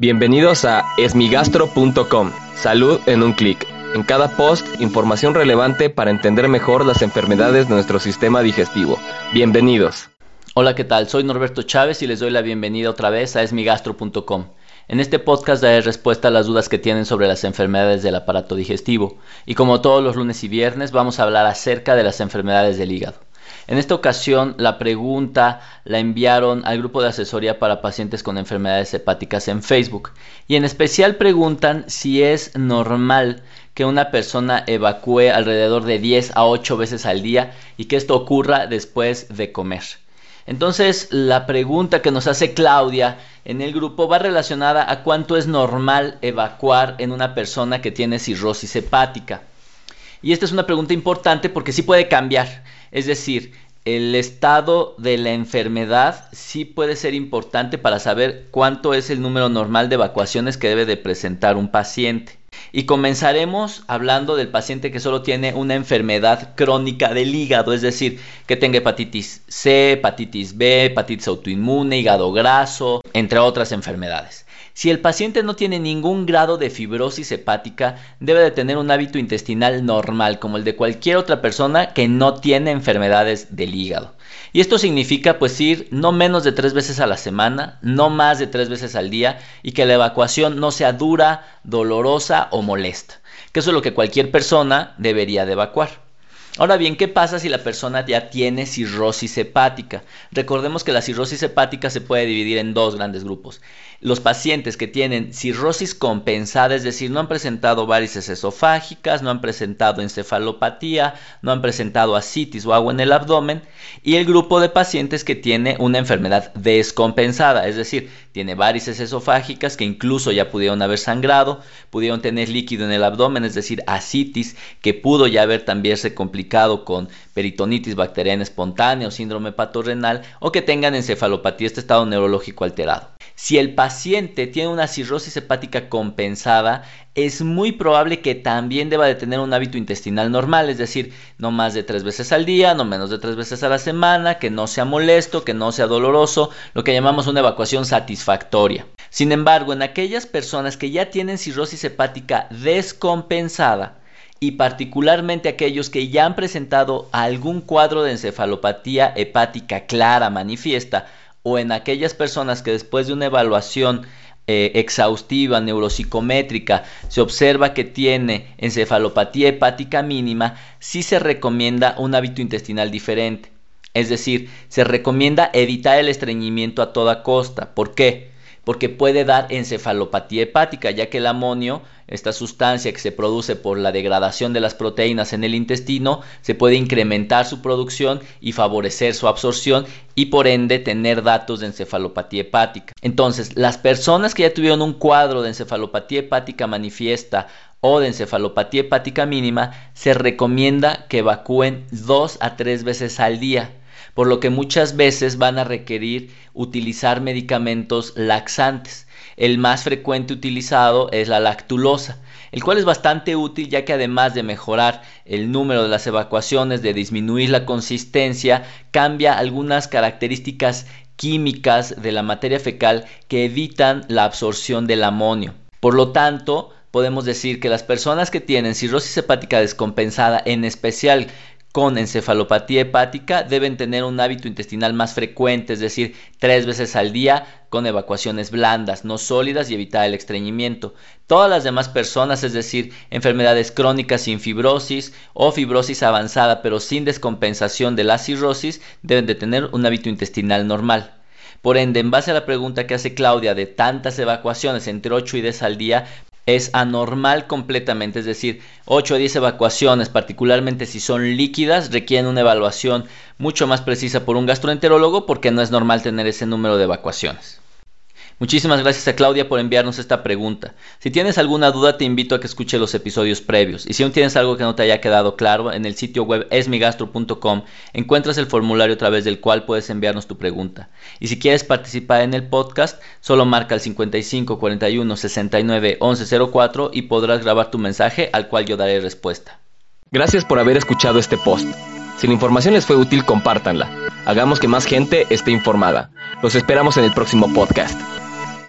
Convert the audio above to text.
Bienvenidos a esmigastro.com. Salud en un clic. En cada post, información relevante para entender mejor las enfermedades de nuestro sistema digestivo. Bienvenidos. Hola, ¿qué tal? Soy Norberto Chávez y les doy la bienvenida otra vez a esmigastro.com. En este podcast daré respuesta a las dudas que tienen sobre las enfermedades del aparato digestivo. Y como todos los lunes y viernes, vamos a hablar acerca de las enfermedades del hígado. En esta ocasión, la pregunta la enviaron al grupo de asesoría para pacientes con enfermedades hepáticas en Facebook y en especial preguntan si es normal que una persona evacúe alrededor de 10 a 8 veces al día y que esto ocurra después de comer. Entonces, la pregunta que nos hace Claudia en el grupo va relacionada a cuánto es normal evacuar en una persona que tiene cirrosis hepática. Y esta es una pregunta importante porque sí puede cambiar. Es decir, el estado de la enfermedad sí puede ser importante para saber cuánto es el número normal de evacuaciones que debe de presentar un paciente. Y comenzaremos hablando del paciente que solo tiene una enfermedad crónica del hígado, es decir, que tenga hepatitis C, hepatitis B, hepatitis autoinmune, hígado graso, entre otras enfermedades. Si el paciente no tiene ningún grado de fibrosis hepática, debe de tener un hábito intestinal normal, como el de cualquier otra persona que no tiene enfermedades del hígado. Y esto significa pues ir no menos de tres veces a la semana, no más de tres veces al día y que la evacuación no sea dura, dolorosa o molesta, que eso es lo que cualquier persona debería de evacuar. Ahora bien, ¿qué pasa si la persona ya tiene cirrosis hepática? Recordemos que la cirrosis hepática se puede dividir en dos grandes grupos. Los pacientes que tienen cirrosis compensada, es decir, no han presentado varices esofágicas, no han presentado encefalopatía, no han presentado asitis o agua en el abdomen, y el grupo de pacientes que tiene una enfermedad descompensada, es decir, tiene varices esofágicas que incluso ya pudieron haber sangrado, pudieron tener líquido en el abdomen, es decir, asitis, que pudo ya haber también se complicado con peritonitis bacteriana espontánea o síndrome patorrenal o que tengan encefalopatía, este estado neurológico alterado. Si el paciente tiene una cirrosis hepática compensada, es muy probable que también deba de tener un hábito intestinal normal, es decir, no más de tres veces al día, no menos de tres veces a la semana, que no sea molesto, que no sea doloroso, lo que llamamos una evacuación satisfactoria. Sin embargo, en aquellas personas que ya tienen cirrosis hepática descompensada, y particularmente aquellos que ya han presentado algún cuadro de encefalopatía hepática clara, manifiesta, o en aquellas personas que después de una evaluación eh, exhaustiva, neuropsicométrica, se observa que tiene encefalopatía hepática mínima, sí se recomienda un hábito intestinal diferente. Es decir, se recomienda evitar el estreñimiento a toda costa. ¿Por qué? Porque puede dar encefalopatía hepática, ya que el amonio, esta sustancia que se produce por la degradación de las proteínas en el intestino, se puede incrementar su producción y favorecer su absorción y por ende tener datos de encefalopatía hepática. Entonces, las personas que ya tuvieron un cuadro de encefalopatía hepática manifiesta o de encefalopatía hepática mínima, se recomienda que evacúen dos a tres veces al día por lo que muchas veces van a requerir utilizar medicamentos laxantes. El más frecuente utilizado es la lactulosa, el cual es bastante útil ya que además de mejorar el número de las evacuaciones, de disminuir la consistencia, cambia algunas características químicas de la materia fecal que evitan la absorción del amonio. Por lo tanto, podemos decir que las personas que tienen cirrosis hepática descompensada, en especial con encefalopatía hepática deben tener un hábito intestinal más frecuente, es decir, tres veces al día con evacuaciones blandas, no sólidas y evitar el estreñimiento. Todas las demás personas, es decir, enfermedades crónicas sin fibrosis o fibrosis avanzada pero sin descompensación de la cirrosis, deben de tener un hábito intestinal normal. Por ende, en base a la pregunta que hace Claudia de tantas evacuaciones entre 8 y 10 al día, es anormal completamente, es decir, 8 a 10 evacuaciones, particularmente si son líquidas, requieren una evaluación mucho más precisa por un gastroenterólogo porque no es normal tener ese número de evacuaciones. Muchísimas gracias a Claudia por enviarnos esta pregunta. Si tienes alguna duda te invito a que escuche los episodios previos y si aún tienes algo que no te haya quedado claro, en el sitio web esmigastro.com encuentras el formulario a través del cual puedes enviarnos tu pregunta. Y si quieres participar en el podcast, solo marca el 55 41 69 11 04 y podrás grabar tu mensaje al cual yo daré respuesta. Gracias por haber escuchado este post. Si la información les fue útil, compártanla. Hagamos que más gente esté informada. Los esperamos en el próximo podcast.